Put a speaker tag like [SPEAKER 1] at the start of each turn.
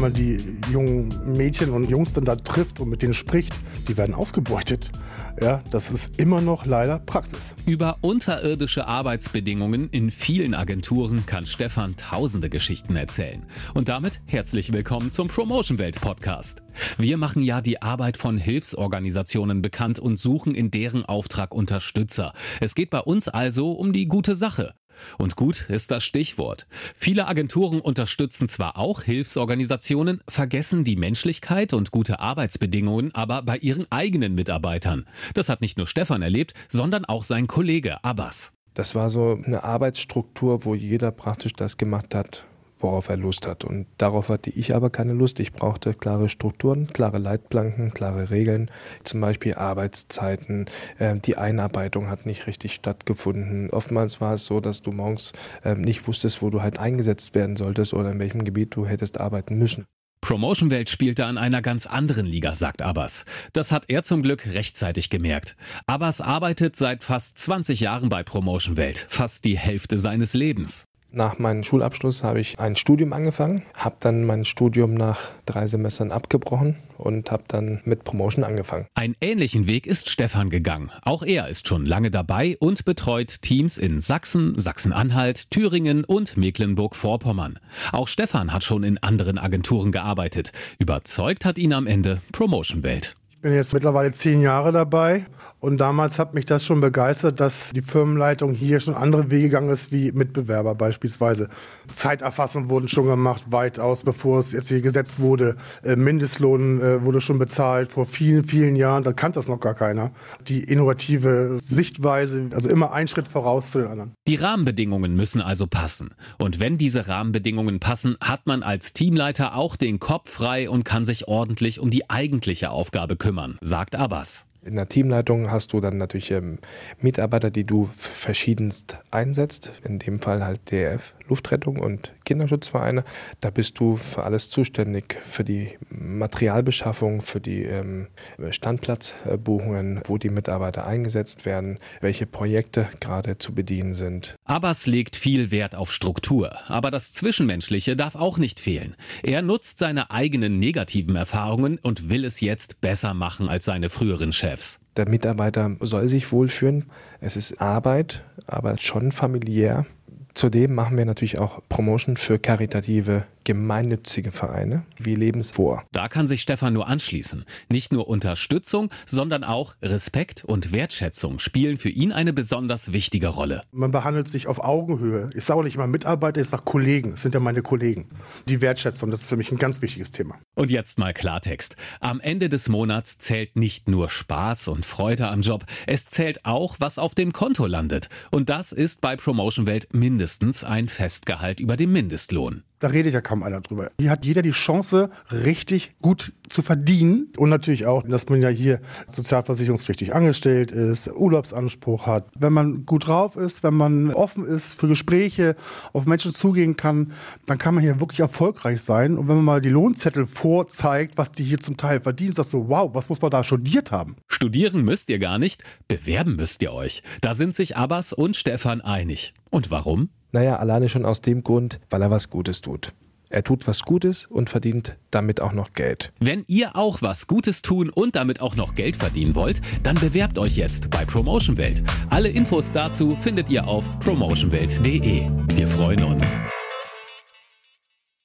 [SPEAKER 1] wenn man die jungen Mädchen und Jungs dann da trifft und mit denen spricht, die werden ausgebeutet. Ja, das ist immer noch leider Praxis.
[SPEAKER 2] Über unterirdische Arbeitsbedingungen in vielen Agenturen kann Stefan tausende Geschichten erzählen. Und damit herzlich willkommen zum Promotion Welt Podcast. Wir machen ja die Arbeit von Hilfsorganisationen bekannt und suchen in deren Auftrag Unterstützer. Es geht bei uns also um die gute Sache. Und gut ist das Stichwort. Viele Agenturen unterstützen zwar auch Hilfsorganisationen, vergessen die Menschlichkeit und gute Arbeitsbedingungen aber bei ihren eigenen Mitarbeitern. Das hat nicht nur Stefan erlebt, sondern auch sein Kollege Abbas.
[SPEAKER 3] Das war so eine Arbeitsstruktur, wo jeder praktisch das gemacht hat, worauf er Lust hat. Und darauf hatte ich aber keine Lust. Ich brauchte klare Strukturen, klare Leitplanken, klare Regeln, zum Beispiel Arbeitszeiten. Ähm, die Einarbeitung hat nicht richtig stattgefunden. Oftmals war es so, dass du morgens ähm, nicht wusstest, wo du halt eingesetzt werden solltest oder in welchem Gebiet du hättest arbeiten müssen.
[SPEAKER 2] Promotion Welt spielte an einer ganz anderen Liga, sagt Abbas. Das hat er zum Glück rechtzeitig gemerkt. Abbas arbeitet seit fast 20 Jahren bei Promotion Welt, fast die Hälfte seines Lebens.
[SPEAKER 3] Nach meinem Schulabschluss habe ich ein Studium angefangen, habe dann mein Studium nach drei Semestern abgebrochen und habe dann mit Promotion angefangen.
[SPEAKER 2] Einen ähnlichen Weg ist Stefan gegangen. Auch er ist schon lange dabei und betreut Teams in Sachsen, Sachsen-Anhalt, Thüringen und Mecklenburg-Vorpommern. Auch Stefan hat schon in anderen Agenturen gearbeitet. Überzeugt hat ihn am Ende Promotion Welt.
[SPEAKER 1] Bin jetzt mittlerweile zehn Jahre dabei und damals hat mich das schon begeistert, dass die Firmenleitung hier schon andere Wege gegangen ist wie Mitbewerber beispielsweise. Zeiterfassung wurden schon gemacht, weitaus bevor es jetzt hier gesetzt wurde. Äh, Mindestlohn äh, wurde schon bezahlt vor vielen, vielen Jahren. Da kannte das noch gar keiner. Die innovative Sichtweise, also immer einen Schritt voraus zu den anderen.
[SPEAKER 2] Die Rahmenbedingungen müssen also passen. Und wenn diese Rahmenbedingungen passen, hat man als Teamleiter auch den Kopf frei und kann sich ordentlich um die eigentliche Aufgabe kümmern kümmern, sagt Abbas.
[SPEAKER 3] In der Teamleitung hast du dann natürlich ähm, Mitarbeiter, die du verschiedenst einsetzt. In dem Fall halt DRF, Luftrettung und Kinderschutzvereine. Da bist du für alles zuständig, für die Materialbeschaffung, für die ähm, Standplatzbuchungen, wo die Mitarbeiter eingesetzt werden, welche Projekte gerade zu bedienen sind.
[SPEAKER 2] Abbas legt viel Wert auf Struktur, aber das Zwischenmenschliche darf auch nicht fehlen. Er nutzt seine eigenen negativen Erfahrungen und will es jetzt besser machen als seine früheren Chefs. Chefs.
[SPEAKER 3] Der Mitarbeiter soll sich wohlfühlen. Es ist Arbeit, aber schon familiär. Zudem machen wir natürlich auch Promotion für karitative gemeinnützige Vereine. Wir leben es vor.
[SPEAKER 2] Da kann sich Stefan nur anschließen. Nicht nur Unterstützung, sondern auch Respekt und Wertschätzung spielen für ihn eine besonders wichtige Rolle.
[SPEAKER 1] Man behandelt sich auf Augenhöhe. Ich sage auch nicht immer Mitarbeiter, ich sage Kollegen. Das sind ja meine Kollegen. Die Wertschätzung, das ist für mich ein ganz wichtiges Thema.
[SPEAKER 2] Und jetzt mal Klartext. Am Ende des Monats zählt nicht nur Spaß und Freude am Job, es zählt auch, was auf dem Konto landet. Und das ist bei Promotion Welt mindestens ein Festgehalt über dem Mindestlohn.
[SPEAKER 1] Da redet ja kaum einer drüber. Hier hat jeder die Chance, richtig gut zu verdienen. Und natürlich auch, dass man ja hier sozialversicherungspflichtig angestellt ist, Urlaubsanspruch hat. Wenn man gut drauf ist, wenn man offen ist für Gespräche, auf Menschen zugehen kann, dann kann man hier wirklich erfolgreich sein. Und wenn man mal die Lohnzettel vorzeigt, was die hier zum Teil verdienen, das so, wow, was muss man da studiert haben?
[SPEAKER 2] Studieren müsst ihr gar nicht, bewerben müsst ihr euch. Da sind sich Abbas und Stefan einig. Und warum?
[SPEAKER 3] Naja, alleine schon aus dem Grund, weil er was Gutes tut. Er tut was Gutes und verdient damit auch noch Geld.
[SPEAKER 2] Wenn ihr auch was Gutes tun und damit auch noch Geld verdienen wollt, dann bewerbt euch jetzt bei Promotion Welt. Alle Infos dazu findet ihr auf promotionwelt.de. Wir freuen uns.